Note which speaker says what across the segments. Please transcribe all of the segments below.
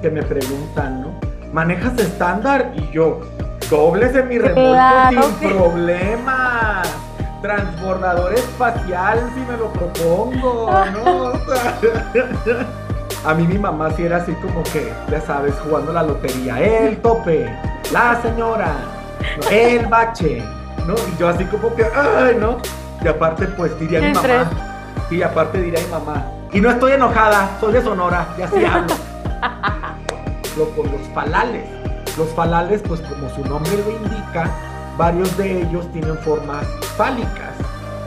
Speaker 1: que me preguntan, ¿no? ¿Manejas estándar? Y yo, dobles de mi remolque
Speaker 2: Claro
Speaker 1: sin
Speaker 2: que-
Speaker 1: problema. Transbordador espacial si me lo propongo, ¿no? O sea, a mí mi mamá sí era así como que, ya sabes, jugando la lotería. El tope, la señora, ¿no? el bache, ¿no? Y yo así como que, ay, ¿no? Y aparte, pues diría mi mamá. Sí, aparte diría mi mamá. Y no estoy enojada, soy de Sonora, y así hablo. Lo- con los falales. Los falales, pues como su nombre lo indica, varios de ellos tienen formas fálicas,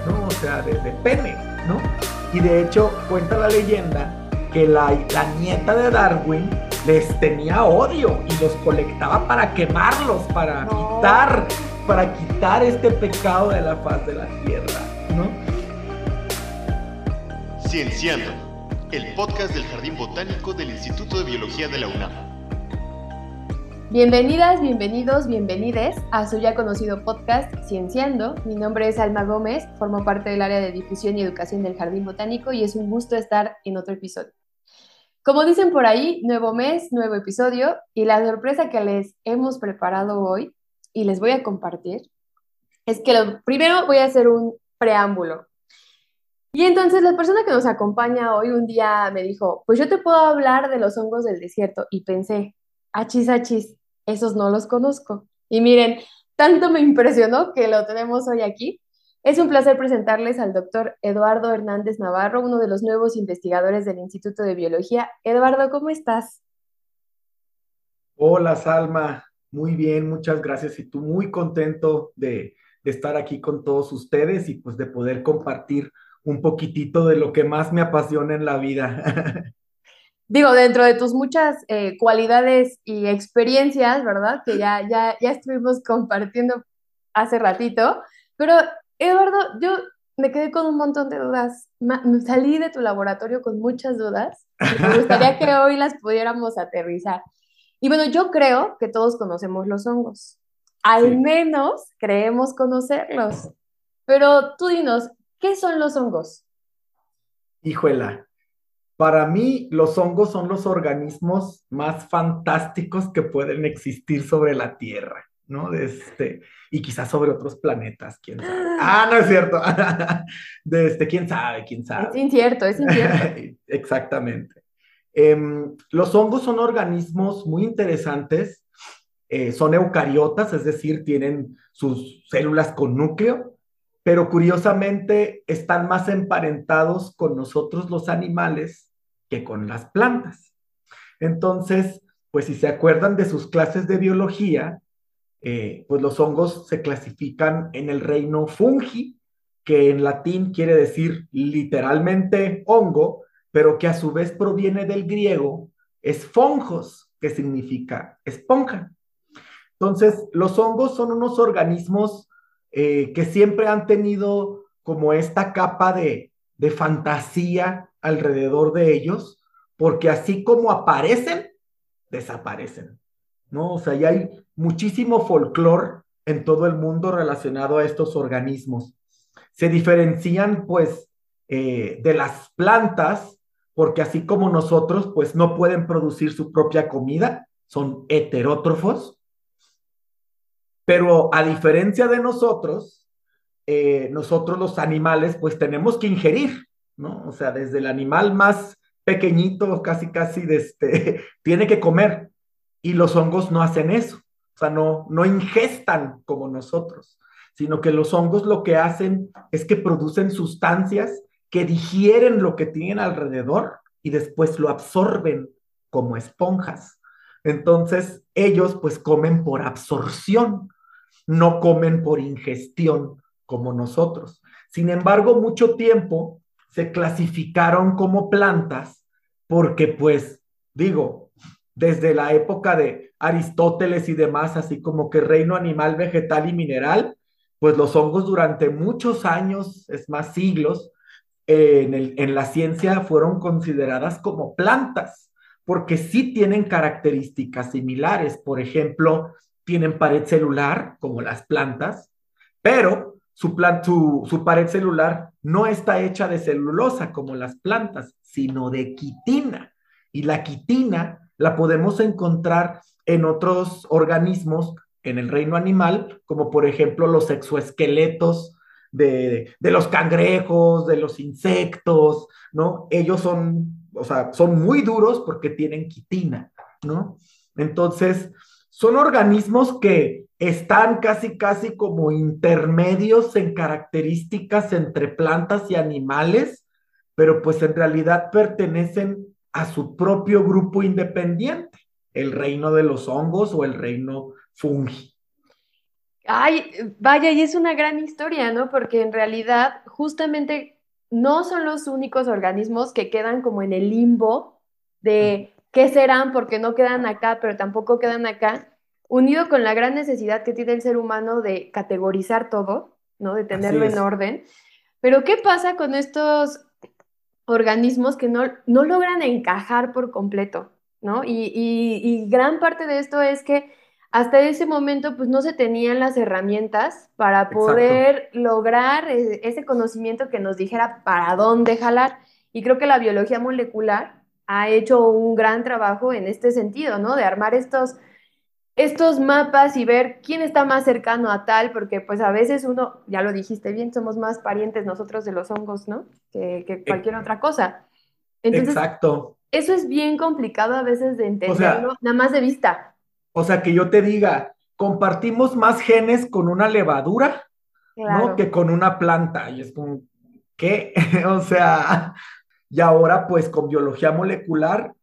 Speaker 1: ¿no? O sea, de, de pene, ¿no? Y de hecho, cuenta la leyenda que la, la nieta de Darwin les tenía odio y los colectaba para quemarlos, para
Speaker 2: No.
Speaker 1: quitar, para quitar este pecado de la faz de la tierra, ¿no?
Speaker 3: Cienciando, el podcast del Jardín Botánico del Instituto de Biología de la UNAM.
Speaker 2: Bienvenidas, bienvenidos, bienvenides a su ya conocido podcast Cienciando. Mi nombre es Alma Gómez, formo parte del área de difusión y educación del Jardín Botánico y es un gusto estar en otro episodio. Como dicen por ahí, nuevo mes, nuevo episodio y la sorpresa que les hemos preparado hoy y les voy a compartir es que lo primero voy a hacer un preámbulo. Y entonces la persona que nos acompaña hoy un día me dijo, pues yo te puedo hablar de los hongos del desierto y pensé, achis, achis, esos no los conozco. Y miren, tanto me impresionó que lo tenemos hoy aquí. Es un placer presentarles al doctor Eduardo Hernández Navarro, uno de los nuevos investigadores del Instituto de Biología. Eduardo, ¿cómo estás?
Speaker 1: Hola Salma, muy bien, muchas gracias y tú muy contento de, estar aquí con todos ustedes y pues de poder compartir un poquitito de lo que más me apasiona en la vida.
Speaker 2: Digo, dentro de tus muchas eh, cualidades y experiencias, ¿verdad? Que ya, ya, ya estuvimos compartiendo hace ratito, pero Eduardo, yo me quedé con un montón de dudas. Me salí de tu laboratorio con muchas dudas me gustaría que hoy las pudiéramos aterrizar. Y bueno, yo creo que todos conocemos los hongos. Al
Speaker 1: Sí.
Speaker 2: menos creemos conocerlos. Pero tú dinos, ¿qué son los hongos?
Speaker 1: Híjola, para mí los hongos son los organismos más fantásticos que pueden existir sobre la Tierra, ¿no? Este, y quizás sobre otros planetas, quién sabe. Ah, no es cierto. De este, quién sabe, quién sabe.
Speaker 2: Es incierto, es incierto.
Speaker 1: Exactamente. Em, los hongos son organismos muy interesantes, eh, son eucariotas, es decir, tienen sus células con núcleo, pero curiosamente están más emparentados con nosotros los animales que con las plantas. Entonces, pues si se acuerdan de sus clases de biología, eh, pues los hongos se clasifican en el reino fungi, que en latín quiere decir literalmente hongo, pero que a su vez proviene del griego esfongos, que significa esponja. Entonces, los hongos son unos organismos eh, que siempre han tenido como esta capa de, de fantasía alrededor de ellos, porque así como aparecen, desaparecen, ¿no? O sea, ya hay muchísimo folclore en todo el mundo relacionado a estos organismos. Se diferencian, pues, eh, de las plantas, porque así como nosotros, pues, no pueden producir su propia comida, son heterótrofos, pero a diferencia de nosotros, eh, nosotros los animales, pues, tenemos que ingerir, ¿no? O sea, desde el animal más pequeñito, casi, casi, de este, tiene que comer, y los hongos no hacen eso. O sea, no, no ingestan como nosotros, sino que los hongos lo que hacen es que producen sustancias que digieren lo que tienen alrededor y después lo absorben como esponjas. Entonces, ellos pues comen por absorción, no comen por ingestión como nosotros. Sin embargo, mucho tiempo se clasificaron como plantas porque pues, digo, desde la época de Aristóteles y demás, así como que reino animal, vegetal y mineral, pues los hongos durante muchos años, es más siglos, eh, en, el, en la ciencia fueron consideradas como plantas, porque sí tienen características similares. Por ejemplo, tienen pared celular, como las plantas, pero su, su pared celular no está hecha de celulosa como las plantas, sino de quitina. Y la quitina la podemos encontrar en otros organismos en el reino animal, como por ejemplo los exoesqueletos de, de, los cangrejos, de los insectos, ¿no? Ellos son, o sea, son muy duros porque tienen quitina, ¿no? Entonces, son organismos que están casi, casi como intermedios en características entre plantas y animales, pero pues en realidad pertenecen a su propio grupo independiente, el reino de los hongos o el reino fungi.
Speaker 2: Ay, vaya, y es una gran historia, ¿no? Porque en realidad justamente no son los únicos organismos que quedan como en el limbo de qué serán porque no quedan acá, pero tampoco quedan acá, unido con la gran necesidad que tiene el ser humano de categorizar todo, ¿no? De tenerlo en orden. Pero ¿qué pasa con estos organismos que no, no logran encajar por completo, ¿no? Y, y gran parte de esto es que hasta ese momento pues no se tenían las herramientas para poder lograr e, ese conocimiento que nos dijera para dónde jalar. Y creo que la biología molecular ha hecho un gran trabajo en este sentido, ¿no? De armar estos, estos mapas y ver quién está más cercano a tal, porque pues a veces uno, ya lo dijiste bien, somos más parientes nosotros de los hongos, ¿no? Que, que cualquier otra cosa.
Speaker 1: Entonces, Exacto.
Speaker 2: Eso es bien complicado a veces de entenderlo, nada más de vista.
Speaker 1: O sea, que yo te diga, compartimos más genes con una levadura, ¿no? Que con una planta. Y es como, ¿qué? o sea, y ahora pues con biología molecular,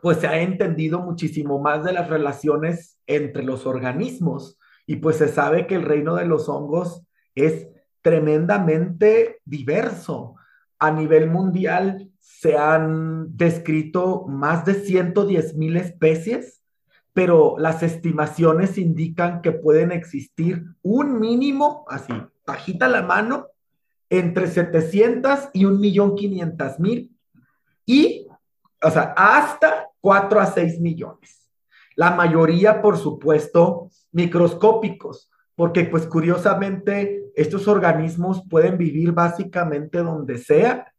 Speaker 1: pues se ha entendido muchísimo más de las relaciones entre los organismos. Y pues se sabe que el reino de los hongos es tremendamente diverso. A nivel mundial se han descrito más de 110 mil especies pero las estimaciones indican que pueden existir un mínimo, así, bajita la mano, entre 700 y 1.500.000 y, o sea, hasta 4 a 6 millones. La mayoría, por supuesto, microscópicos, porque pues curiosamente estos organismos pueden vivir básicamente donde sea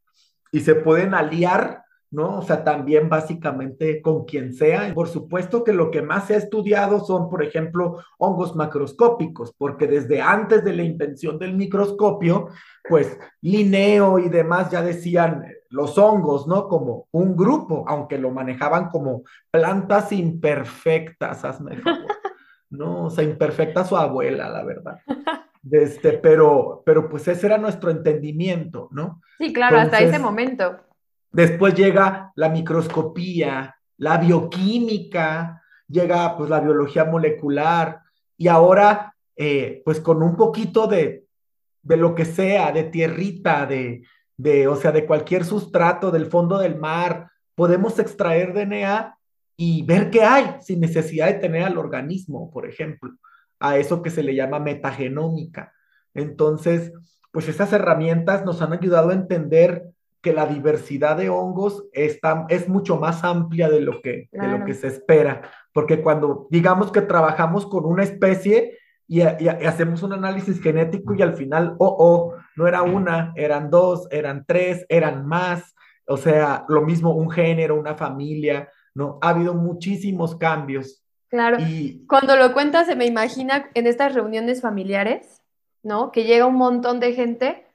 Speaker 1: y se pueden aliar ¿no? O sea, también básicamente con quien sea. Por supuesto que lo que más se ha estudiado son, por ejemplo, hongos macroscópicos, porque desde antes de la invención del microscopio, pues Linneo y demás ya decían los hongos, ¿no? Como un grupo, aunque lo manejaban como plantas imperfectas, hazme el favor. No, o sea, imperfecta su abuela, la verdad. Este, pero, pero pues ese era nuestro entendimiento, ¿no?
Speaker 2: Sí, claro, hasta ese momento.
Speaker 1: Después llega la microscopía, la bioquímica, llega pues la biología molecular y ahora eh, pues con un poquito de, de lo que sea, de tierrita, de, de, o sea, de cualquier sustrato del fondo del mar, podemos extraer DNA y ver qué hay sin necesidad de tener al organismo, por ejemplo, a eso que se le llama metagenómica. Entonces, pues esas herramientas nos han ayudado a entender que la diversidad de hongos está, es mucho más amplia de lo, que, de lo que se espera, porque cuando digamos que trabajamos con una especie y, hacemos un análisis genético y al final, oh, oh, no era una, eran dos, eran tres, eran más, o sea, lo mismo un género, una familia, ¿no? Ha habido muchísimos cambios.
Speaker 2: Claro. Y cuando lo cuentas se me imagina en estas reuniones familiares, ¿no? Que llega un montón de gente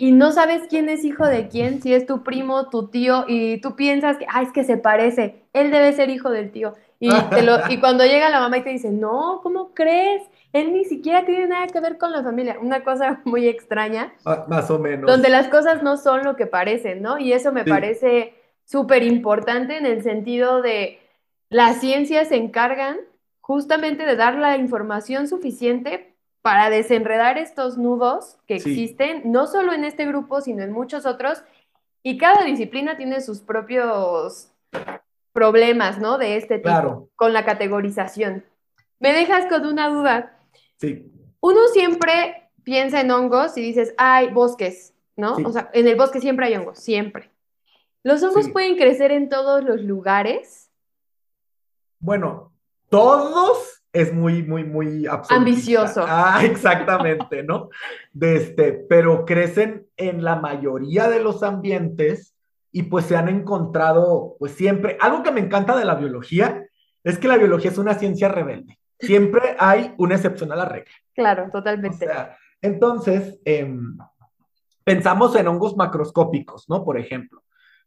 Speaker 2: y no sabes quién es hijo de quién, si es tu primo, tu tío, y tú piensas que, ay, es que se parece, él debe ser hijo del tío. Y, y cuando llega la mamá y te dice, no, ¿cómo crees? Él ni siquiera tiene nada que ver con la familia. Una cosa muy extraña.
Speaker 1: Ah, más o menos.
Speaker 2: Donde las cosas no son lo que parecen, ¿no? Y eso me parece súper importante en el sentido de las ciencias se encargan justamente de dar la información suficiente para desenredar estos nudos que existen, no solo en este grupo, sino en muchos otros, y cada disciplina tiene sus propios problemas, ¿no? De este tipo, con la categorización. Me dejas con una duda.
Speaker 1: Sí.
Speaker 2: Uno siempre piensa en hongos y dices, hay bosques, ¿no? O sea, en el bosque siempre hay hongos, siempre. ¿Los hongos pueden crecer en todos los lugares?
Speaker 1: Bueno, todos es muy, muy, muy
Speaker 2: ambicioso.
Speaker 1: Ah, exactamente, ¿no? De este, pero crecen en la mayoría de los ambientes y pues se han encontrado, pues siempre, algo que me encanta de la biología es que la biología es una ciencia rebelde. Siempre hay una excepción a la regla.
Speaker 2: Claro, totalmente.
Speaker 1: entonces, em, pensamos en hongos macroscópicos, ¿no? Por ejemplo.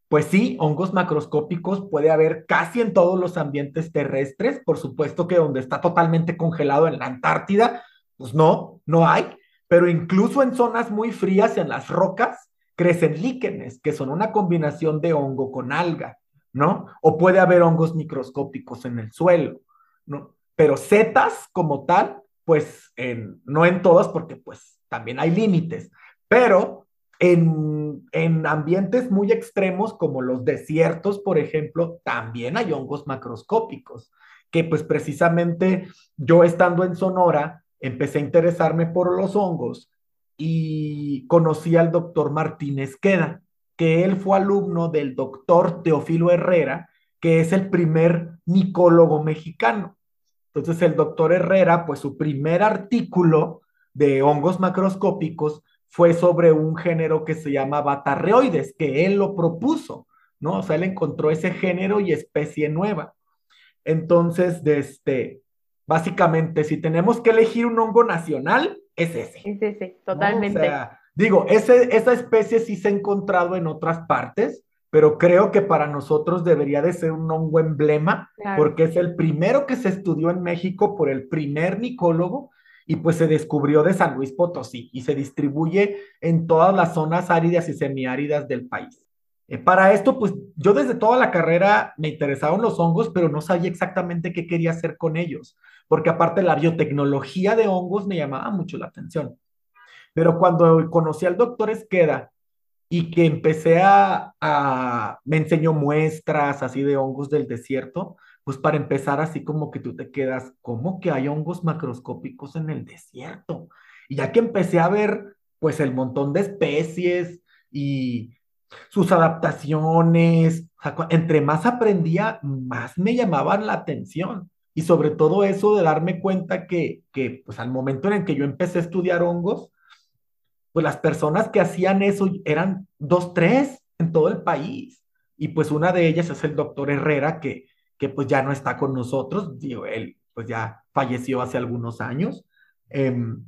Speaker 1: Pues sí, hongos macroscópicos puede haber casi en todos los ambientes terrestres. Por supuesto que donde está totalmente congelado en la Antártida, pues no, no hay. Pero incluso en zonas muy frías, en las rocas, crecen líquenes, que son una combinación de hongo con alga, ¿no? O puede haber hongos microscópicos en el suelo, ¿no? Pero setas como tal, pues en, no en todas, porque pues también hay límites, pero en, en ambientes muy extremos como los desiertos, por ejemplo, también hay hongos macroscópicos, que pues precisamente yo estando en Sonora, empecé a interesarme por los hongos y conocí al doctor Martínez Queda, que él fue alumno del doctor Teofilo Herrera, que es el primer micólogo mexicano. Entonces el doctor Herrera, pues su primer artículo de hongos macroscópicos fue sobre un género que se llama batarreoides, que él lo propuso, ¿no? O sea, él encontró ese género y especie nueva. Entonces, de este, básicamente, si tenemos que elegir un hongo nacional, es ese.
Speaker 2: Es ese, totalmente. O sea,
Speaker 1: digo, ese, esa especie sí se ha encontrado en otras partes, pero creo que para nosotros debería de ser un hongo emblema, porque es el primero que se estudió en México por el primer micólogo y pues se descubrió de San Luis Potosí y se distribuye en todas las zonas áridas y semiáridas del país. Eh, para esto, pues yo desde toda la carrera me interesaban los hongos, pero no sabía exactamente qué quería hacer con ellos porque aparte la biotecnología de hongos me llamaba mucho la atención. Pero cuando conocí al doctor Esqueda y que empecé a, a, me enseñó muestras así de hongos del desierto, pues para empezar así como que tú te quedas, ¿cómo que hay hongos macroscópicos en el desierto? Y ya que empecé a ver pues el montón de especies y sus adaptaciones, entre más aprendía, más me llamaban la atención. Y sobre todo eso de darme cuenta que, que, pues al momento en el que yo empecé a estudiar hongos, pues las personas que hacían eso eran dos, tres en todo el país. Y pues una de ellas es el doctor Herrera, que, que pues ya no está con nosotros, digo, él pues ya falleció hace algunos años. Em,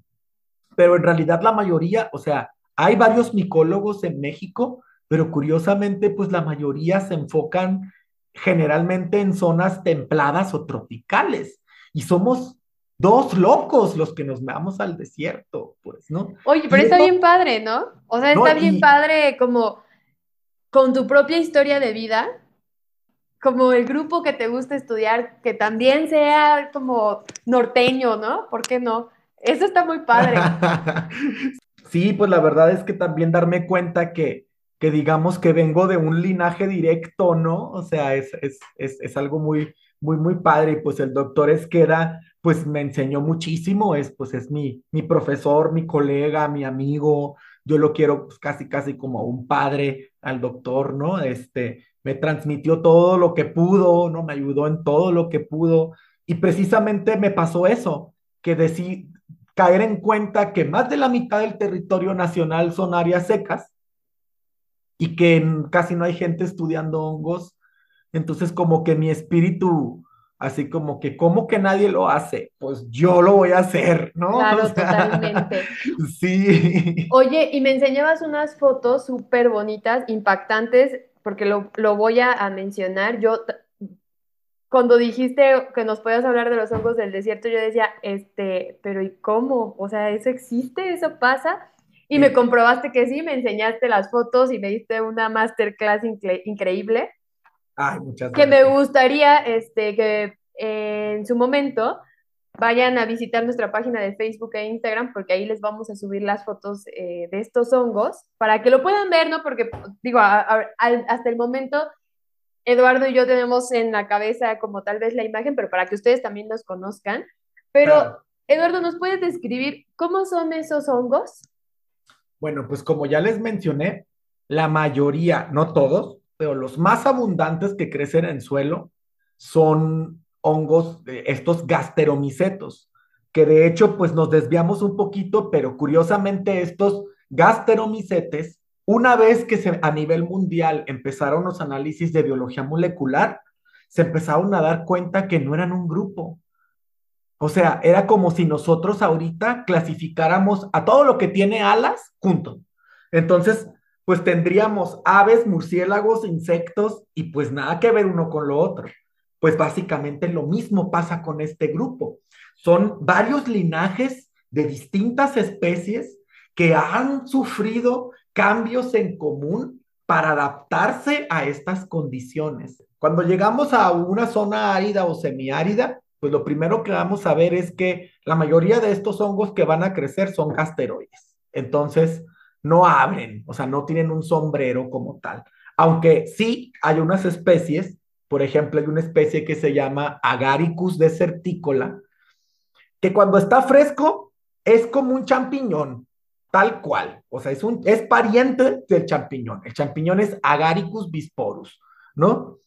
Speaker 1: pero en realidad la mayoría, o sea, hay varios micólogos en México, pero curiosamente pues la mayoría se enfocan generalmente en zonas templadas o tropicales. Y somos dos locos los que nos vamos al desierto, pues, ¿no?
Speaker 2: Oye, pero está bien padre, ¿no? O sea, está bien padre como con tu propia historia de vida, como el grupo que te gusta estudiar, que también sea como norteño, ¿no? ¿Por qué no? Eso está muy padre.
Speaker 1: sí, pues la verdad es que también darme cuenta que que digamos que vengo de un linaje directo, ¿no? O sea, es, es, es, es algo muy, muy, muy padre. Y pues el doctor Esqueda, pues me enseñó muchísimo, es, pues es mi, mi profesor, mi colega, mi amigo. Yo lo quiero pues, casi, casi como un padre al doctor, ¿no? Este, me transmitió todo lo que pudo, ¿no? Me ayudó en todo lo que pudo. Y precisamente me pasó eso, que decí, caer en cuenta que más de la mitad del territorio nacional son áreas secas y que casi no hay gente estudiando hongos. Entonces como que mi espíritu, así como que, ¿cómo que nadie lo hace? Pues yo lo voy a hacer, ¿no?
Speaker 2: Claro, totalmente.
Speaker 1: Sí.
Speaker 2: Oye, y me enseñabas unas fotos súper bonitas, impactantes, porque lo, lo voy a, a, mencionar. Yo, cuando dijiste que nos podías hablar de los hongos del desierto, yo decía, este, pero ¿y cómo? O sea, ¿eso existe? ¿Eso pasa? Y me comprobaste que sí, me enseñaste las fotos y me diste una masterclass increíble.
Speaker 1: Ay, muchas
Speaker 2: gracias. Que me gustaría este, que en su momento vayan a visitar nuestra página de Facebook e Instagram porque ahí les vamos a subir las fotos eh, de estos hongos para que lo puedan ver, ¿no? Porque, digo, hasta el momento Eduardo y yo tenemos en la cabeza como tal vez la imagen, pero para que ustedes también los conozcan. Pero, Eduardo, ¿nos puedes describir cómo son esos hongos?
Speaker 1: Bueno, pues como ya les mencioné, la mayoría, no todos, pero los más abundantes que crecen en suelo son hongos, estos gasteromicetos, que de hecho pues nos desviamos un poquito, pero curiosamente estos gasteromicetes una vez que a nivel mundial empezaron los análisis de biología molecular, se empezaron a dar cuenta que no eran un grupo. O sea, era como si nosotros ahorita clasificáramos a todo lo que tiene alas junto. Entonces, pues tendríamos aves, murciélagos, insectos y pues nada que ver uno con lo otro. Pues básicamente lo mismo pasa con este grupo. Son varios linajes de distintas especies que han sufrido cambios en común para adaptarse a estas condiciones. Cuando llegamos a una zona árida o semiárida, pues lo primero que vamos a ver es que la mayoría de estos hongos que van a crecer son gasteroides. Entonces, no abren, o sea, no tienen un sombrero como tal. Aunque sí hay unas especies, por ejemplo, hay una especie que se llama Agaricus deserticola, que cuando está fresco es como un champiñón, tal cual. O sea, es, un, es pariente del champiñón. El champiñón es Agaricus bisporus, ¿no?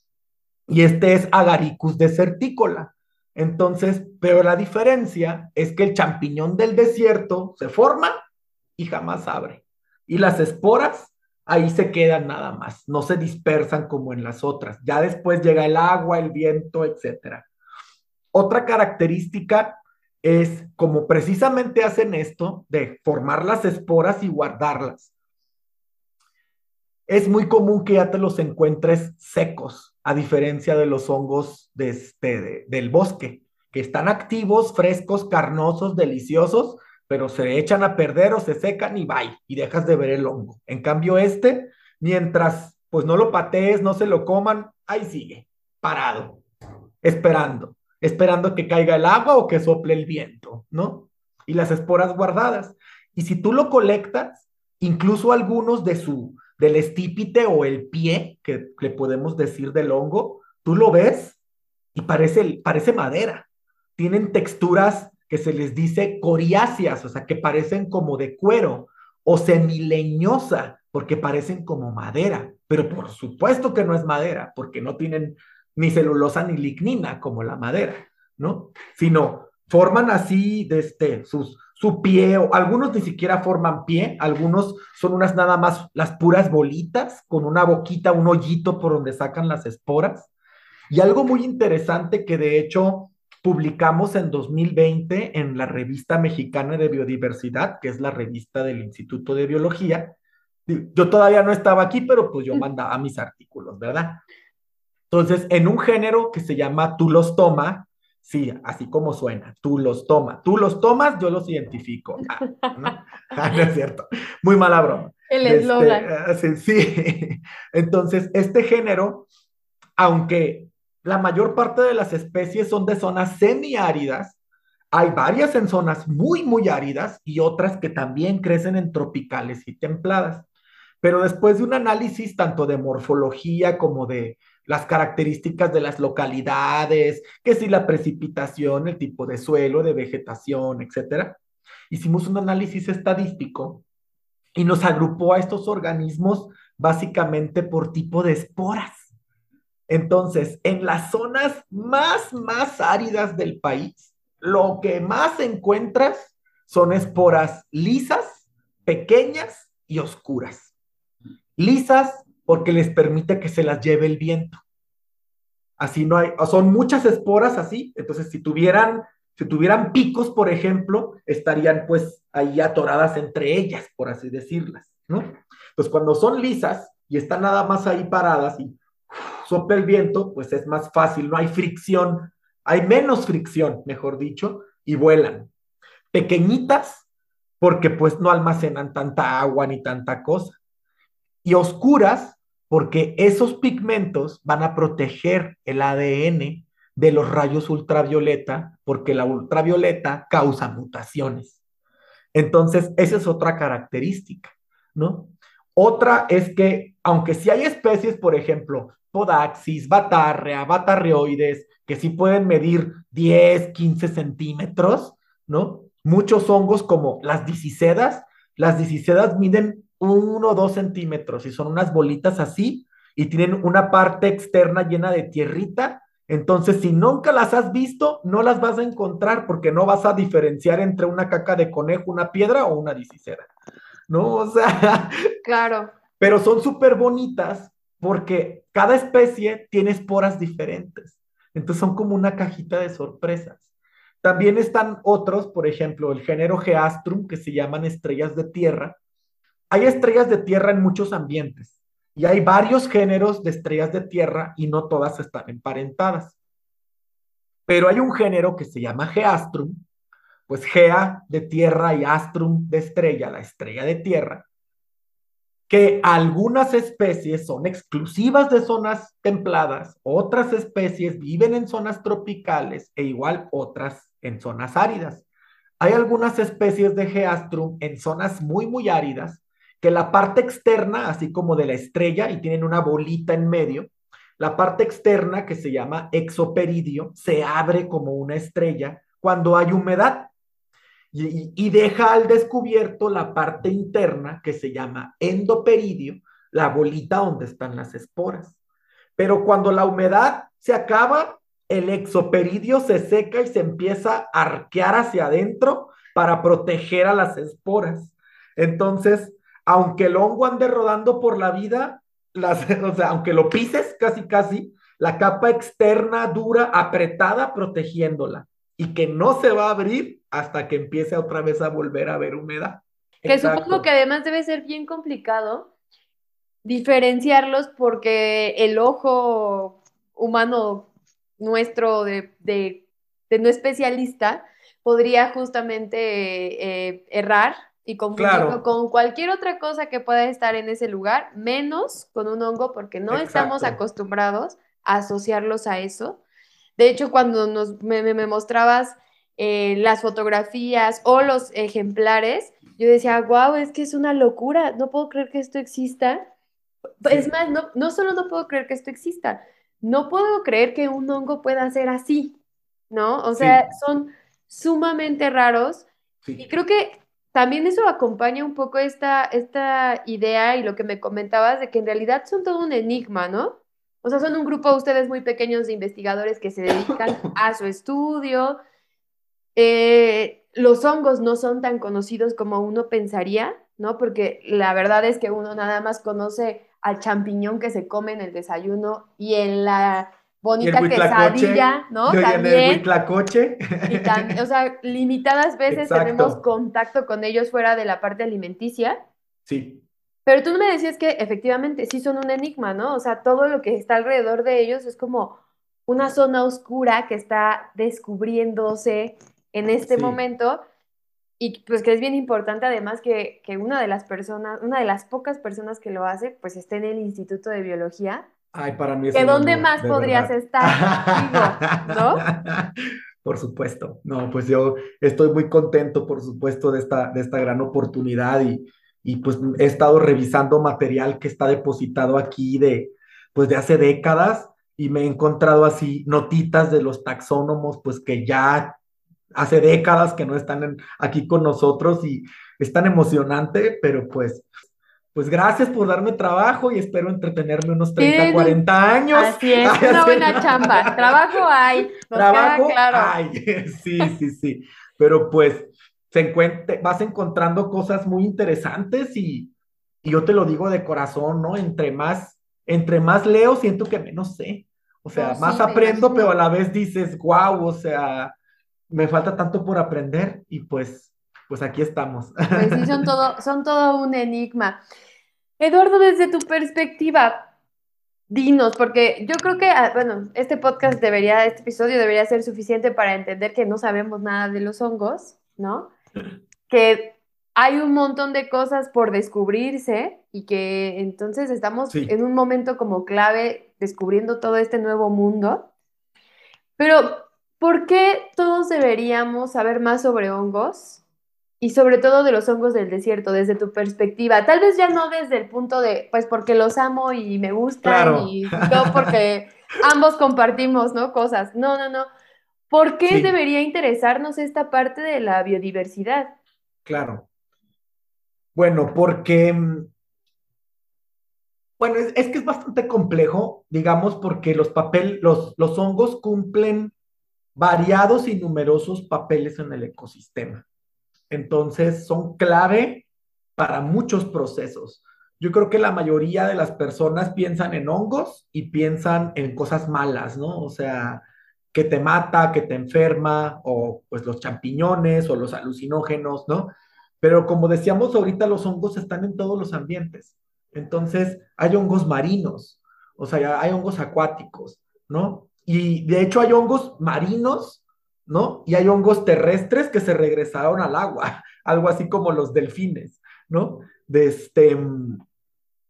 Speaker 1: Y este es Agaricus deserticola. Entonces, pero la diferencia es que el champiñón del desierto se forma y jamás abre. Y las esporas ahí se quedan nada más, no se dispersan como en las otras. Ya después llega el agua, el viento, etc. Otra característica es como precisamente hacen esto de formar las esporas y guardarlas. Es muy común que ya te los encuentres secos, a diferencia de los hongos este, del bosque, que están activos, frescos, carnosos, deliciosos, pero se echan a perder o se secan y bye, y dejas de ver el hongo. En cambio, este, mientras pues no lo patees, no se lo coman, ahí sigue, parado, esperando esperando que caiga el agua o que sople el viento, ¿no? Y las esporas guardadas. Y si tú lo colectas, incluso algunos de su, del estípite o el pie, que le podemos decir del hongo, tú lo ves y parece, parece madera. Tienen texturas que se les dice coriáceas, o sea, que parecen como de cuero, o semileñosa, porque parecen como madera, pero por supuesto que no es madera, porque no tienen ni celulosa ni lignina como la madera, ¿no? Sino forman así de este, sus, su pie, o algunos ni siquiera forman pie, algunos son unas nada más las puras bolitas con una boquita, un hoyito por donde sacan las esporas. Y algo muy interesante que de hecho publicamos en 2020 en la revista mexicana de biodiversidad, que es la revista del Instituto de Biología. Yo todavía no estaba aquí, pero pues yo mandaba mis artículos, ¿verdad? Entonces, en un género que se llama tú los toma, sí, así como suena, tú los toma, tú los tomas, yo los identifico. Ah, ¿no? Ah, no es cierto, muy mala broma.
Speaker 2: El eslogan.
Speaker 1: Este, sí, entonces este género, aunque la mayor parte de las especies son de zonas semiáridas, hay varias en zonas muy, muy áridas y otras que también crecen en tropicales y templadas. Pero después de un análisis tanto de morfología como de las características de las localidades, que si la precipitación, el tipo de suelo, de vegetación, etcétera. Hicimos un análisis estadístico y nos agrupó a estos organismos básicamente por tipo de esporas. Entonces, en las zonas más, más áridas del país, lo que más encuentras son esporas lisas, pequeñas y oscuras. Lisas porque les permite que se las lleve el viento. Así no hay, son muchas esporas así, entonces si tuvieran, si tuvieran picos, por ejemplo, estarían pues ahí atoradas entre ellas, por así decirlas, ¿no? Pues cuando son lisas y están nada más ahí paradas y sopla el viento, pues es más fácil, no hay fricción, hay menos fricción, mejor dicho, y vuelan. Pequeñitas, porque pues no almacenan tanta agua ni tanta cosa. Y oscuras, porque esos pigmentos van a proteger el ADN de los rayos ultravioleta, porque la ultravioleta causa mutaciones. Entonces, esa es otra característica, ¿no? Otra es que, aunque sí hay especies, por ejemplo, Podaxis, Batarrea, Batarreoides, que sí pueden medir 10, 15 centímetros, ¿no? Muchos hongos como las dicisedas, las dicisedas miden uno o dos centímetros y son unas bolitas así y tienen una parte externa llena de tierrita. Entonces, si nunca las has visto, no las vas a encontrar porque no vas a diferenciar entre una caca de conejo, una piedra o una disicera. ¿No? O sea.
Speaker 2: Claro.
Speaker 1: pero son súper bonitas porque cada especie tiene esporas diferentes. Entonces son como una cajita de sorpresas. También están otros, por ejemplo, el género Geastrum, que se llaman estrellas de tierra. Hay estrellas de tierra en muchos ambientes y hay varios géneros de estrellas de tierra y no todas están emparentadas. Pero hay un género que se llama Geastrum, pues Gea de tierra y Astrum de estrella, la estrella de tierra, que algunas especies son exclusivas de zonas templadas, otras especies viven en zonas tropicales e igual otras en zonas áridas. Hay algunas especies de Geastrum en zonas muy, muy áridas, que la parte externa, así como de la estrella, y tienen una bolita en medio, la parte externa, que se llama exoperidio, se abre como una estrella cuando hay humedad y, deja al descubierto la parte interna que se llama endoperidio, la bolita donde están las esporas. Pero cuando la humedad se acaba, el exoperidio se seca y se empieza a arquear hacia adentro para proteger a las esporas. Entonces, aunque el hongo ande rodando por la vida, las, o sea, aunque lo pises casi casi, la capa externa dura, apretada, protegiéndola y que no se va a abrir hasta que empiece otra vez a volver a haber humedad.
Speaker 2: Que supongo que además debe ser bien complicado diferenciarlos porque el ojo humano nuestro de, no especialista podría justamente eh, errar y confundirlo con cualquier otra cosa que pueda estar en ese lugar, menos con un hongo porque no estamos acostumbrados a asociarlos a eso. De hecho, cuando nos, me, mostrabas eh, las fotografías o los ejemplares, yo decía, wow, es que es una locura, no puedo creer que esto exista. Es más, no, no solo no puedo creer que esto exista, no puedo creer que un hongo pueda ser así, ¿no? O sea, son sumamente raros y creo que también eso acompaña un poco esta, esta idea y lo que me comentabas de que en realidad son todo un enigma, ¿no? O sea, son un grupo de ustedes muy pequeños de investigadores que se dedican a su estudio. Eh, los hongos no son tan conocidos como uno pensaría, ¿no? Porque la verdad es que uno nada más conoce al champiñón que se come en el desayuno y en la bonita quesadilla, ¿no?
Speaker 1: También. Y
Speaker 2: también, o sea, limitadas veces tenemos contacto con ellos fuera de la parte alimenticia.
Speaker 1: Sí.
Speaker 2: Pero tú me decías que efectivamente sí son un enigma, ¿no? O sea, todo lo que está alrededor de ellos es como una zona oscura que está descubriéndose en este momento y pues que es bien importante además que, una de las personas, una de las pocas personas que lo hace, pues esté en el Instituto de Biología.
Speaker 1: Ay, para mí
Speaker 2: es Que dónde más podrías estar, ¿no?
Speaker 1: Por supuesto. No, pues yo estoy muy contento, por supuesto, de esta, de esta gran oportunidad y, y pues he estado revisando material que está depositado aquí de, pues de hace décadas y me he encontrado así notitas de los taxónomos, pues que ya hace décadas que no están aquí con nosotros y es tan emocionante, pero pues, pues gracias por darme trabajo y espero entretenerme unos 30, 40 años.
Speaker 2: Así es, una buena chamba. Trabajo hay.
Speaker 1: Trabajo hay. Sí, sí, sí. Pero pues se vas encontrando cosas muy interesantes y, yo te lo digo de corazón, ¿no? Entre más, entre más leo, siento que menos sé. O sea, más aprendo, pero a la vez dices, wow, o sea, me falta tanto por aprender y pues, pues aquí estamos.
Speaker 2: Pues sí, son todo, son todo un enigma. Eduardo, desde tu perspectiva, dinos, porque yo creo que, ah, bueno, este podcast debería, este episodio debería ser suficiente para entender que no sabemos nada de los hongos, ¿no? Que hay un montón de cosas por descubrirse y que entonces estamos en un momento como clave descubriendo todo este nuevo mundo. Pero, ¿por qué todos deberíamos saber más sobre hongos? Y sobre todo de los hongos del desierto, desde tu perspectiva. Tal vez ya no desde el punto de, pues porque los amo y me gustan y no porque ambos compartimos, ¿no? Cosas. No, no, no. ¿Por qué debería interesarnos esta parte de la biodiversidad?
Speaker 1: Claro. Bueno, porque, mm, bueno, es, que es bastante complejo, digamos, porque los, papel, los, los hongos cumplen variados y numerosos papeles en el ecosistema. Entonces, son clave para muchos procesos. yo creo que la mayoría de las personas piensan en hongos y piensan en cosas malas, ¿no? O sea, que te mata, que te enferma, o pues los champiñones o los alucinógenos, ¿no? Pero como decíamos ahorita, los hongos están en todos los ambientes. Entonces, hay hongos marinos, o sea, hay hongos acuáticos, ¿no? Y de hecho hay hongos marinos, ¿no? Y hay hongos terrestres que se regresaron al agua, algo así como los delfines, ¿no? Este,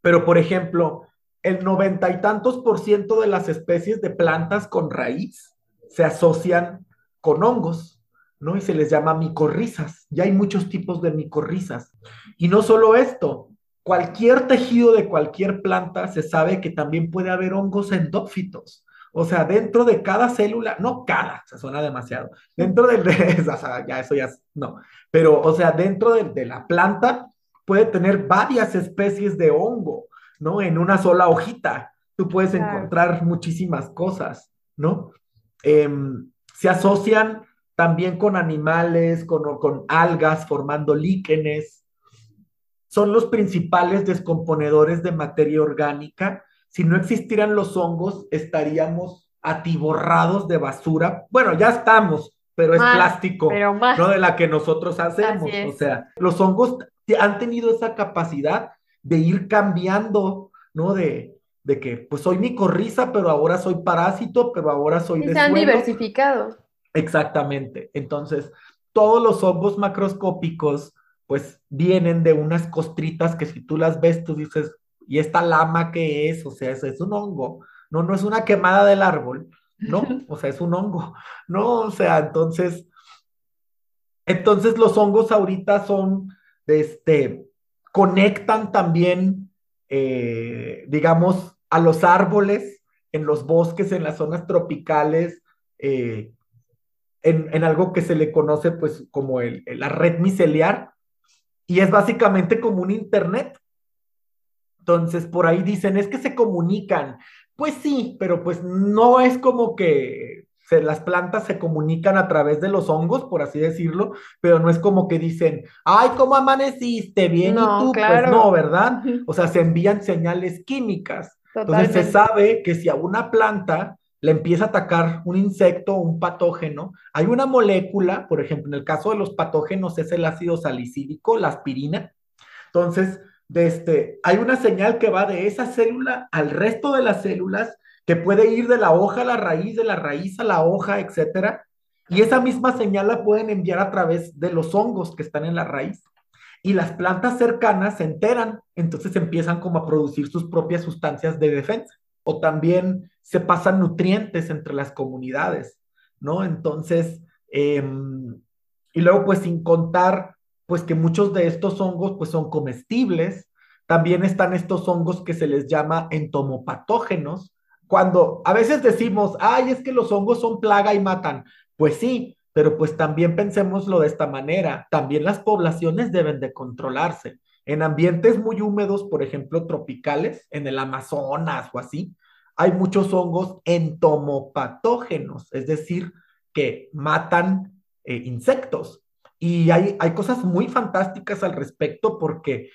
Speaker 1: pero por ejemplo, el noventa y tantos por ciento de las especies de plantas con raíz se asocian con hongos, ¿no? Y se les llama micorrizas. Ya hay muchos tipos de micorrizas. Y no solo esto, cualquier tejido de cualquier planta se sabe que también puede haber hongos endófitos. O sea, dentro de cada célula, no cada, se suena demasiado, dentro de, o sea, ya eso ya, no, pero, o sea, dentro de, la planta puede tener varias especies de hongo, ¿no? En una sola hojita, tú puedes encontrar muchísimas cosas, ¿no? Em, se asocian también con animales, con, con algas formando líquenes. Son los principales descomponedores de materia orgánica. Si no existieran los hongos, estaríamos atiborrados de basura. Bueno, ya estamos, pero es plástico, no de la que nosotros hacemos. O sea, los hongos han tenido esa capacidad de ir cambiando, ¿no? De, de que pues soy micorriza, pero ahora soy parásito, pero ahora soy
Speaker 2: se han diversificado.
Speaker 1: Exactamente. Entonces, todos los hongos macroscópicos pues vienen de unas costritas que si tú las ves, tú dices, ¿y esta lama qué es? O sea, es, es un hongo, no, no es una quemada del árbol, ¿no? O sea, es un hongo, ¿no? O sea, entonces, entonces los hongos ahorita son, este, conectan también, eh, digamos, a los árboles, en los bosques, en las zonas tropicales, eh, en, algo que se le conoce pues como el, la red miceliar, y es básicamente como un internet. Entonces, por ahí dicen, es que se comunican. Pues sí, pero pues no es como que las plantas se comunican a través de los hongos, por así decirlo, pero no es como que dicen, ay, ¿cómo amaneciste? Bien, y tú, pues no, ¿verdad? O sea, se envían señales químicas. Entonces se sabe que si a una planta le empieza a atacar un insecto o un patógeno, hay una molécula, por ejemplo, en el caso de los patógenos es el ácido salicílico, la aspirina. Entonces, de este, hay una señal que va de esa célula al resto de las células, que puede ir de la hoja a la raíz, de la raíz a la hoja, etcétera. Y esa misma señal la pueden enviar a través de los hongos que están en la raíz y las plantas cercanas se enteran, entonces empiezan como a producir sus propias sustancias de defensa. O también se pasan nutrientes entre las comunidades, ¿no? Entonces, em, y luego pues sin contar, pues que muchos de estos hongos pues son comestibles. También están estos hongos que se les llama entomopatógenos. Cuando a veces decimos, ay, es que los hongos son plaga y matan. Pues sí, pero pues también pensémoslo de esta manera, también las poblaciones deben de controlarse. En ambientes muy húmedos, por ejemplo, tropicales, en el Amazonas o así, hay muchos hongos entomopatógenos, es decir, que matan eh, insectos. Y hay, hay cosas muy fantásticas al respecto porque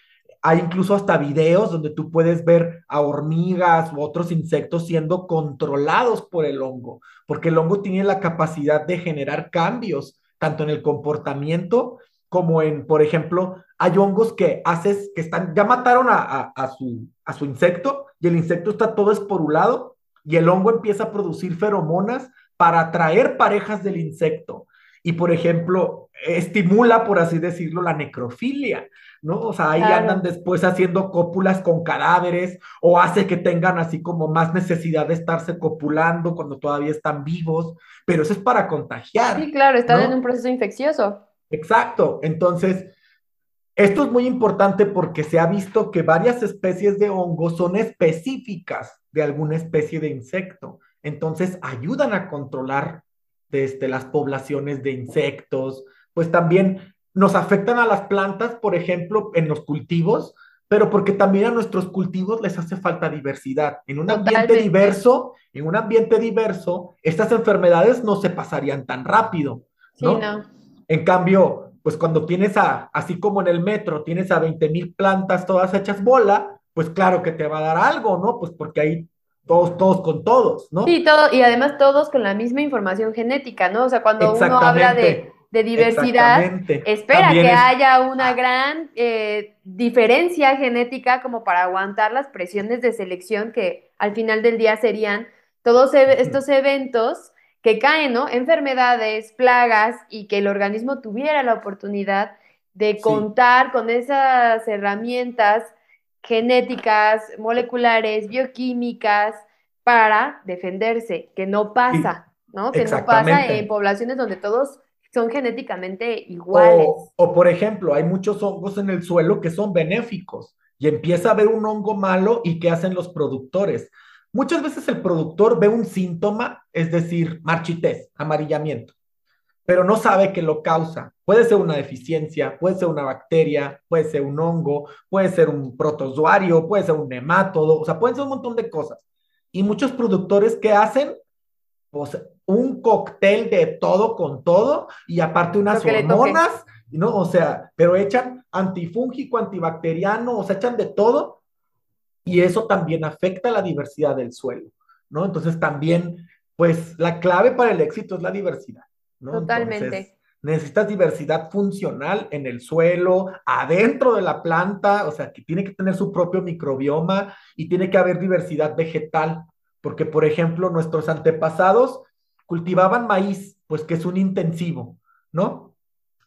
Speaker 1: hay incluso hasta videos donde tú puedes ver a hormigas u otros insectos siendo controlados por el hongo, porque el hongo tiene la capacidad de generar cambios, tanto en el comportamiento como en, por ejemplo, hay hongos que haces, que están, ya mataron a, su, a su insecto y el insecto está todo esporulado y el hongo empieza a producir feromonas para atraer parejas del insecto. Y, por ejemplo, estimula, por así decirlo, la necrofilia. ¿no? O sea, ahí andan después haciendo cópulas con cadáveres o hace que tengan así como más necesidad de estarse copulando cuando todavía están vivos, pero eso es para contagiar.
Speaker 2: Sí, claro, están en un proceso infeccioso.
Speaker 1: Exacto, entonces, esto es muy importante porque se ha visto que varias especies de hongos son específicas de alguna especie de insecto, entonces ayudan a controlar desde las poblaciones de insectos, pues también nos afectan a las plantas, por ejemplo, en los cultivos, pero porque también a nuestros cultivos les hace falta diversidad. En un ambiente diverso, en un ambiente diverso, estas enfermedades no se pasarían tan rápido. ¿no? En cambio, pues cuando tienes a, así como en el metro, tienes a 20 mil plantas todas hechas bola, pues claro que te va a dar algo, ¿no? Pues porque ahí todos, todos con todos, ¿no?
Speaker 2: Sí, todo, y además todos con la misma información genética, ¿no? O sea, cuando uno habla de, diversidad, espera que haya una gran eh, diferencia genética como para aguantar las presiones de selección que al final del día serían todos estos eventos que caen, ¿no? Enfermedades, plagas y que el organismo tuviera la oportunidad de contar con esas herramientas genéticas, moleculares, bioquímicas, para defenderse, que no pasa, ¿no? Que no pasa en poblaciones donde todos son genéticamente iguales.
Speaker 1: O, por ejemplo, hay muchos hongos en el suelo que son benéficos y empieza a haber un hongo malo y ¿qué hacen los productores? Muchas veces el productor ve un síntoma, es decir, marchitez, amarillamiento, pero no sabe qué lo causa. Puede ser una deficiencia, puede ser una bacteria, puede ser un hongo, puede ser un protozoario, puede ser un nemátodo, o sea, pueden ser un montón de cosas. Y muchos productores, ¿qué hacen? Pues un cóctel de todo con todo y aparte unas hormonas, ¿no? O sea, pero echan antifúngico, antibacteriano, o sea, echan de todo y eso también afecta la diversidad del suelo, ¿no? Entonces también, pues la clave para el éxito es la diversidad, ¿no?
Speaker 2: Totalmente.
Speaker 1: necesitas diversidad funcional en el suelo, adentro de la planta, o sea, que tiene que tener su propio microbioma y tiene que haber diversidad vegetal, porque por ejemplo, nuestros antepasados cultivaban maíz, pues que es un intensivo, ¿no?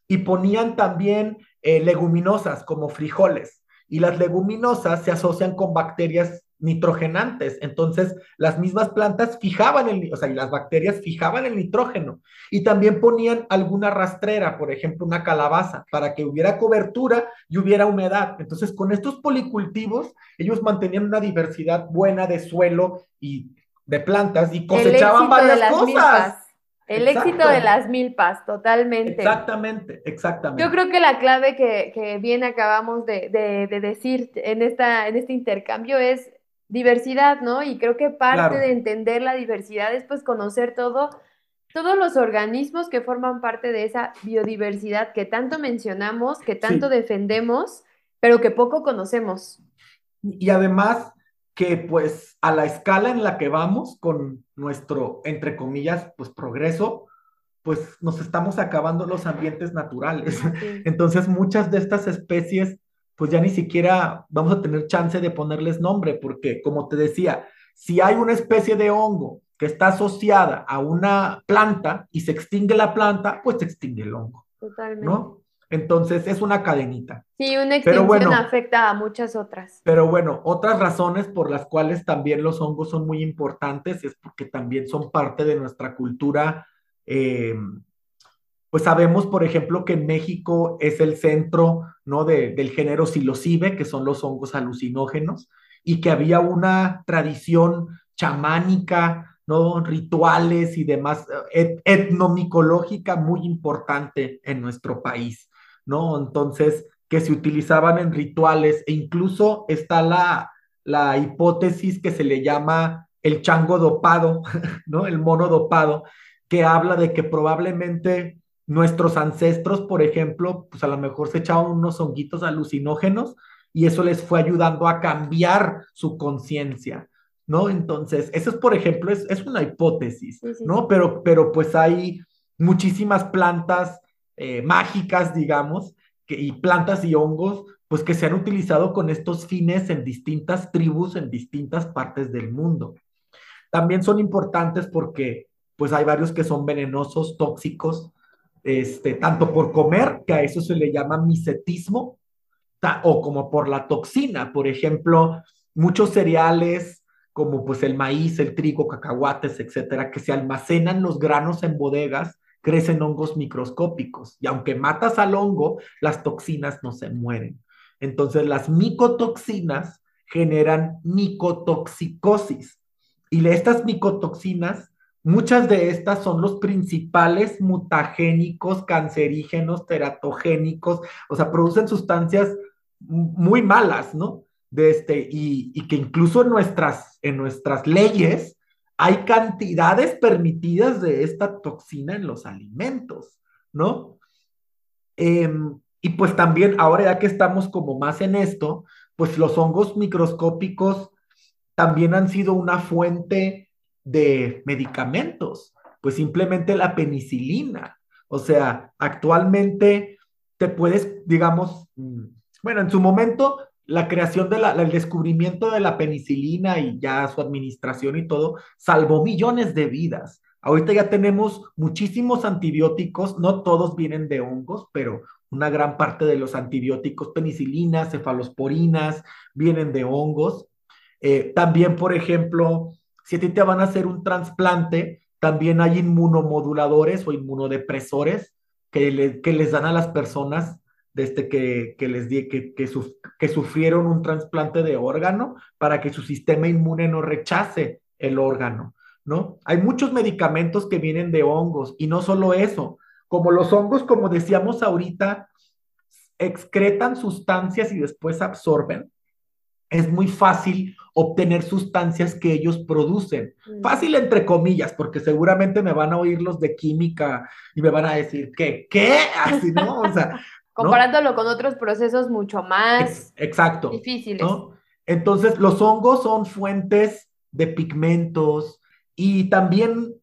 Speaker 1: Y ponían también eh, leguminosas como frijoles y las leguminosas se asocian con bacterias nitrogenantes. Entonces, las mismas plantas fijaban el, o sea, y las bacterias fijaban el nitrógeno y también ponían alguna rastrera, por ejemplo, una calabaza, para que hubiera cobertura y hubiera humedad. Entonces, con estos policultivos, ellos mantenían una diversidad buena de suelo y de plantas y cosechaban varias cosas.
Speaker 2: El éxito de las milpas, totalmente.
Speaker 1: Exactamente, exactamente.
Speaker 2: Yo creo que la clave que, que bien acabamos de, de, decir en, esta, en este intercambio es diversidad, ¿no? Y creo que parte de entender la diversidad es pues conocer todo, todos los organismos que forman parte de esa biodiversidad que tanto mencionamos, que tanto defendemos, pero que poco conocemos.
Speaker 1: Y además que pues a la escala en la que vamos con nuestro, entre comillas, pues progreso, pues nos estamos acabando los ambientes naturales. Entonces muchas de estas especies, pues ya ni siquiera vamos a tener chance de ponerles nombre, porque como te decía, si hay una especie de hongo que está asociada a una planta y se extingue la planta, pues se extingue el hongo. Totalmente. ¿no? Entonces es una cadenita.
Speaker 2: Sí, una extinción afecta a muchas otras.
Speaker 1: Pero bueno, otras razones por las cuales también los hongos son muy importantes es porque también son parte de nuestra cultura. Eh, pues sabemos, por ejemplo, que en México es el centro ¿no? del género psilocibe, que son los hongos alucinógenos, y que había una tradición chamánica, ¿no? rituales y demás, et etnomicológica muy importante en nuestro país. ¿no? Entonces, que se utilizaban en rituales e incluso está la, la hipótesis que se le llama el chango dopado, ¿no? El mono dopado, que habla de que probablemente nuestros ancestros, por ejemplo, pues a lo mejor se echaban unos honguitos alucinógenos y eso les fue ayudando a cambiar su conciencia, ¿no? Entonces, eso es, por ejemplo, es, es una hipótesis, ¿no? Pero, pero pues hay muchísimas plantas eh, mágicas, digamos, que, y plantas y hongos, pues que se han utilizado con estos fines en distintas tribus, en distintas partes del mundo. También son importantes porque pues hay varios que son venenosos, tóxicos, este, tanto por comer, que a eso se le llama misetismo, o como por la toxina. Por ejemplo, muchos cereales como pues el maíz, el trigo, cacahuates, etcétera, que se almacenan los granos en bodegas, crecen hongos microscópicos y aunque matas al hongo, las toxinas no se mueren. Entonces las micotoxinas generan micotoxicosis y estas micotoxinas, muchas de estas son los principales mutagénicos, cancerígenos, teratogénicos, o sea, producen sustancias muy malas, ¿no? De este, y, que incluso en nuestras, en nuestras leyes hay cantidades permitidas de esta toxina en los alimentos, ¿no? Em, y pues también, ahora ya que estamos como más en esto, pues los hongos microscópicos también han sido una fuente de medicamentos, pues simplemente la penicilina. O sea, actualmente te puedes, digamos, mm, bueno, en su momento la creación de la, el descubrimiento de la penicilina y ya su administración y todo, salvó millones de vidas. Ahorita ya tenemos muchísimos antibióticos, no todos vienen de hongos, pero una gran parte de los antibióticos, penicilinas, cefalosporinas, vienen de hongos. Eh, también, por ejemplo, si a ti te van a hacer un trasplante, también hay inmunomoduladores o inmunodepresores que, les dan a las personas desde que, que les di, que, que sufrieron un trasplante de órgano para que su sistema inmune no rechace el órgano, ¿no? Hay muchos medicamentos que vienen de hongos y no solo eso, como los hongos, como decíamos ahorita, excretan sustancias y después absorben, es muy fácil obtener sustancias que ellos producen. Mm. Fácil entre comillas, porque seguramente me van a oír los de química y me van a decir que, ¿qué? Así, ¿no? O sea,
Speaker 2: comparándolo con otros procesos mucho más
Speaker 1: Exacto,
Speaker 2: difíciles.
Speaker 1: Entonces, los hongos son fuentes de pigmentos y también,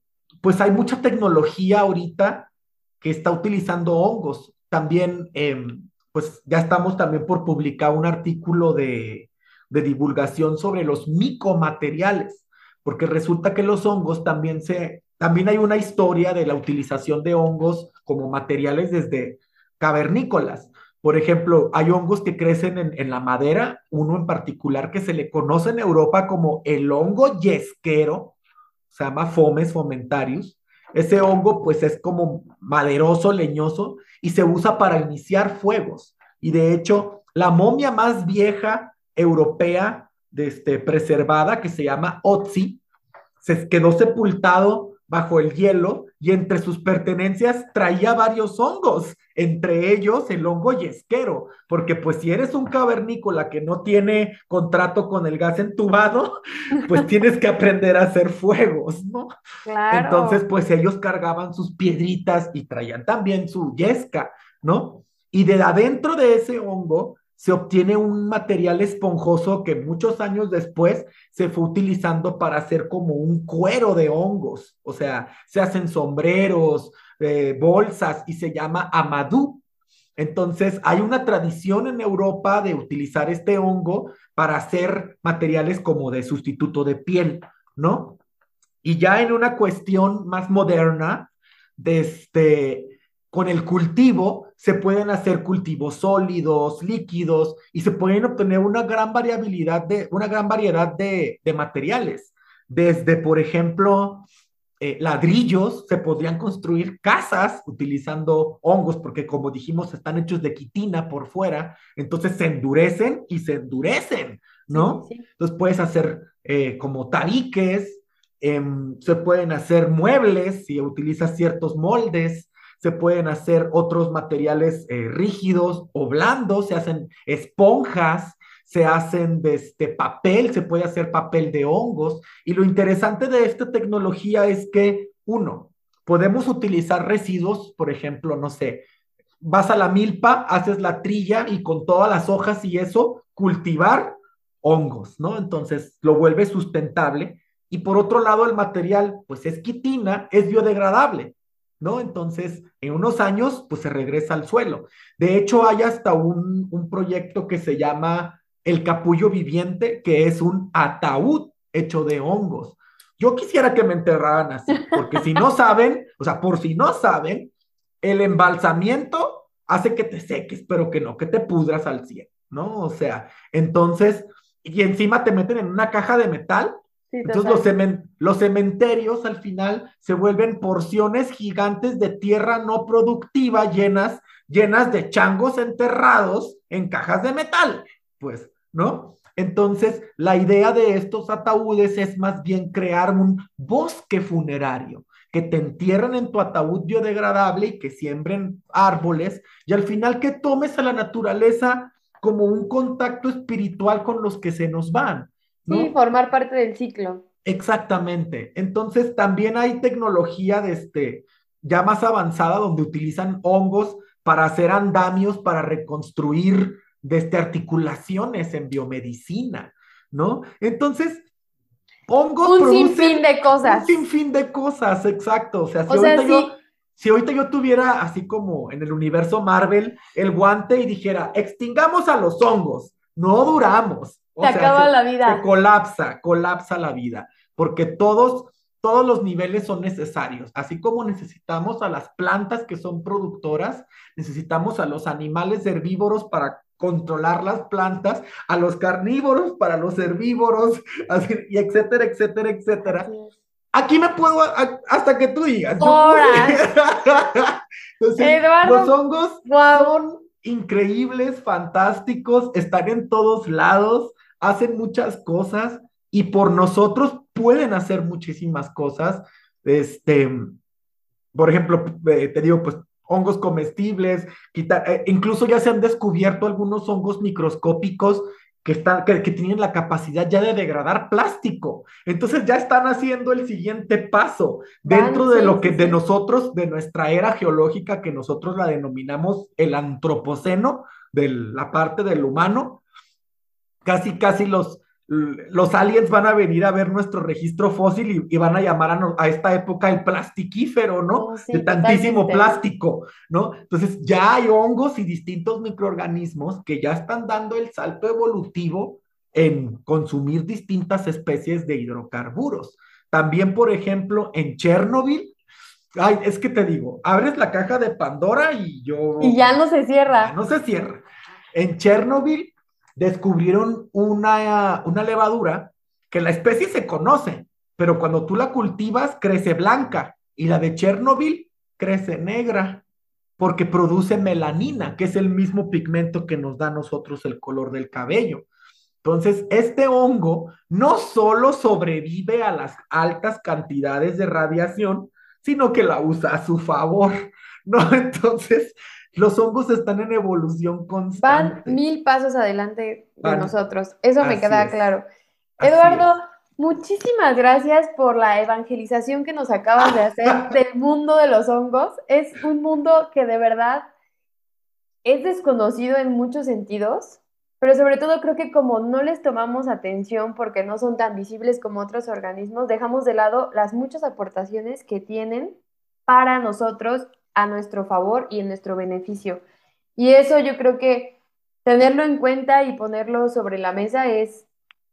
Speaker 1: pues hay mucha tecnología ahorita que está utilizando hongos. También, em, pues ya estamos también por publicar un artículo de, de divulgación sobre los micomateriales, porque resulta que los hongos también se, también hay una historia de la utilización de hongos como materiales desde cavernícolas. Por ejemplo, hay hongos que crecen en, la madera, uno en particular que se le conoce en Europa como el hongo yesquero, se llama Fomes fomentarius. Ese hongo pues es como maderoso, leñoso y se usa para iniciar fuegos. Y de hecho, la momia más vieja europea de este, preservada, que se llama Otzi, se quedó sepultado bajo el hielo y entre sus pertenencias traía varios hongos, entre ellos el hongo yesquero, porque pues si eres un cavernícola que no tiene contrato con el gas entubado, pues tienes que aprender a hacer fuegos, ¿no? Claro. Entonces pues ellos cargaban sus piedritas y traían también su yesca, ¿no? Y de adentro de ese hongo se obtiene un material esponjoso que muchos años después se fue utilizando para hacer como un cuero de hongos, o sea, se hacen sombreros, eh, bolsas y se llama amadú. Entonces, hay una tradición en Europa de utilizar este hongo para hacer materiales como de sustituto de piel, ¿no? Y ya en una cuestión más moderna, de este, con el cultivo se pueden hacer cultivos sólidos, líquidos y se pueden obtener una gran variabilidad de, una gran variedad de, materiales. Desde, por ejemplo, eh, ladrillos, se podrían construir casas utilizando hongos, porque como dijimos, están hechos de quitina por fuera, entonces se endurecen y se endurecen, ¿no? Entonces puedes hacer eh, como tabiques, em, se pueden hacer muebles si utilizas ciertos moldes, se pueden hacer otros materiales eh, rígidos o blandos, se hacen esponjas, se hacen este papel, se puede hacer papel de hongos. Y lo interesante de esta tecnología es que, uno, podemos utilizar residuos, por ejemplo, no sé, vas a la milpa, haces la trilla y con todas las hojas y eso, cultivar hongos, ¿no? Entonces lo vuelve sustentable. Y por otro lado, el material, pues es quitina, es biodegradable. ¿No? Entonces, en unos años, pues se regresa al suelo. De hecho, hay hasta un, proyecto que se llama el capullo viviente, que es un ataúd hecho de hongos. Yo quisiera que me enterraran así, porque si no saben, o sea, por si no saben, el embalsamiento hace que te seques, pero que no, que te pudras al 100, ¿no? O sea, entonces, y encima te meten en una caja de metal entonces los, los, cementerios al final se vuelven porciones gigantes de tierra no productiva llenas, llenas de changos enterrados en cajas de metal, pues, ¿no? Entonces, la idea de estos ataúdes es más bien crear un bosque funerario, que te entierren en tu ataúd biodegradable y que siembren árboles, y al final que tomes a la naturaleza como un contacto espiritual con los que se nos van.
Speaker 2: Sí, formar parte del ciclo.
Speaker 1: Exactamente. Entonces, también hay tecnología de este, ya más avanzada donde utilizan hongos para hacer andamios, para reconstruir desde articulaciones en biomedicina, ¿no? Entonces, hongos
Speaker 2: un sinfín de cosas.
Speaker 1: Un sinfín de cosas, exacto. O sea, si, ahorita, yo, si ahorita yo tuviera así como en el universo Marvel el guante y dijera, extingamos a los hongos, no duramos.
Speaker 2: Se acaba la vida.
Speaker 1: Se colapsa, colapsa la vida, porque todos todos los niveles son necesarios, así como necesitamos a las plantas que son productoras, necesitamos a los animales herbívoros para controlar las plantas, a los carnívoros para los herbívoros, así, y etcétera, etcétera, etcétera. Aquí me puedo, hasta que tú digas. Entonces, los hongos son increíbles, fantásticos, están en todos lados, hacen muchas cosas y por nosotros pueden hacer muchísimas cosas. Este, por ejemplo, eh, te digo, pues hongos comestibles, eh, incluso ya se han descubierto algunos hongos microscópicos que, están, que, tienen la capacidad ya de degradar plástico. Entonces ya están haciendo el siguiente paso dentro de lo que de nosotros, de nuestra era geológica, que nosotros la denominamos el antropoceno, de la parte del humano. Casi, casi los, los aliens van a venir a ver nuestro registro fósil y, van a llamar a, esta época el plastiquífero, ¿no? Oh, de tantísimo plástico, ¿no? Entonces ya hay hongos y distintos microorganismos que ya están dando el salto evolutivo en consumir distintas especies de hidrocarburos. También, por ejemplo, en Chernobyl, ay, es que te digo, abres la caja de Pandora y yo...
Speaker 2: Y ya no se cierra.
Speaker 1: no se cierra. En Chernobyl descubrieron una, una levadura que la especie se conoce, pero cuando tú la cultivas crece blanca y la de Chernobyl crece negra porque produce melanina, que es el mismo pigmento que nos da a nosotros el color del cabello. Entonces, este hongo no solo sobrevive a las altas cantidades de radiación, sino que la usa a su favor, ¿no? Entonces, los hongos están en evolución constante.
Speaker 2: Van mil pasos adelante de nosotros. Eso me queda claro. Eduardo, muchísimas gracias por la evangelización que nos acabas de hacer del mundo de los hongos. Es un mundo que de verdad es desconocido en muchos sentidos, pero sobre todo creo que como no les tomamos atención porque no son tan visibles como otros organismos, dejamos de lado las muchas aportaciones que tienen para nosotros a nuestro favor y en nuestro beneficio. Y eso yo creo que tenerlo en cuenta y ponerlo sobre la mesa es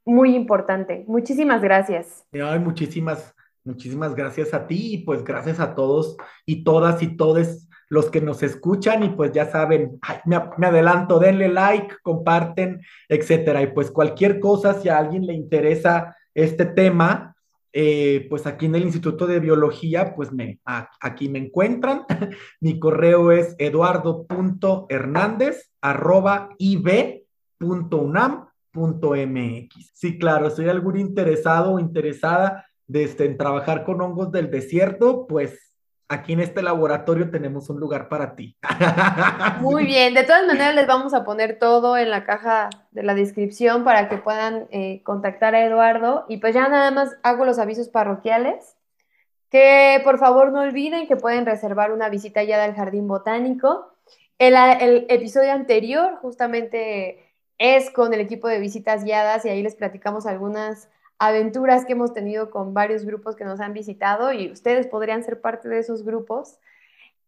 Speaker 2: muy importante. Muchísimas gracias.
Speaker 1: Muchísimas, muchísimas gracias a ti y pues gracias a todos y todas y todes los que nos escuchan y pues ya saben, me, adelanto, denle like, comparten, etcétera. Y pues cualquier cosa, si a alguien le interesa este tema, eh, pues aquí en el Instituto de Biología, pues me, aquí me encuentran. Mi correo es eduardo.hernandez.ib.unam.mx. Sí, claro, hay algún interesado o interesada de este, en trabajar con hongos del desierto, pues aquí en este laboratorio tenemos un lugar para ti.
Speaker 2: Muy bien, de todas maneras les vamos a poner todo en la caja de la descripción para que puedan eh, contactar a Eduardo y pues ya nada más hago los avisos parroquiales. Que por favor no olviden que pueden reservar una visita ya al Jardín Botánico. El, el episodio anterior justamente es con el equipo de visitas guiadas y ahí les platicamos algunas aventuras que hemos tenido con varios grupos que nos han visitado y ustedes podrían ser parte de esos grupos.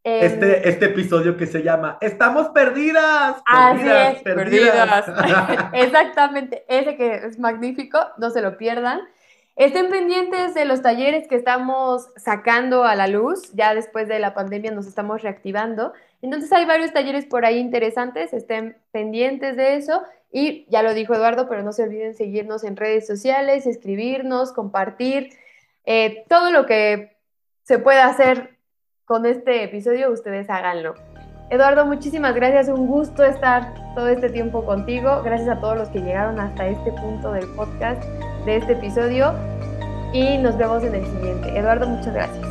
Speaker 1: Este, em, este episodio que se llama Estamos perdidas.
Speaker 2: Perdidas, Así perdidas. Exactamente, ese que es magnífico, no se lo pierdan. Estén pendientes de los talleres que estamos sacando a la luz, ya después de la pandemia nos estamos reactivando. Entonces hay varios talleres por ahí interesantes, estén pendientes de eso y ya lo dijo Eduardo, pero no se olviden seguirnos en redes sociales, escribirnos, compartir, eh, todo lo que se pueda hacer con este episodio, ustedes háganlo. Eduardo, muchísimas gracias, un gusto estar todo este tiempo contigo. Gracias a todos los que llegaron hasta este punto del podcast, de este episodio. Y nos vemos en el siguiente. Eduardo, muchas gracias.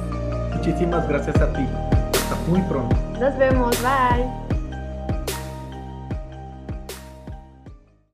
Speaker 1: Muchísimas gracias a ti. Hasta muy pronto.
Speaker 2: Nos vemos. Bye.